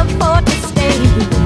afford to stay.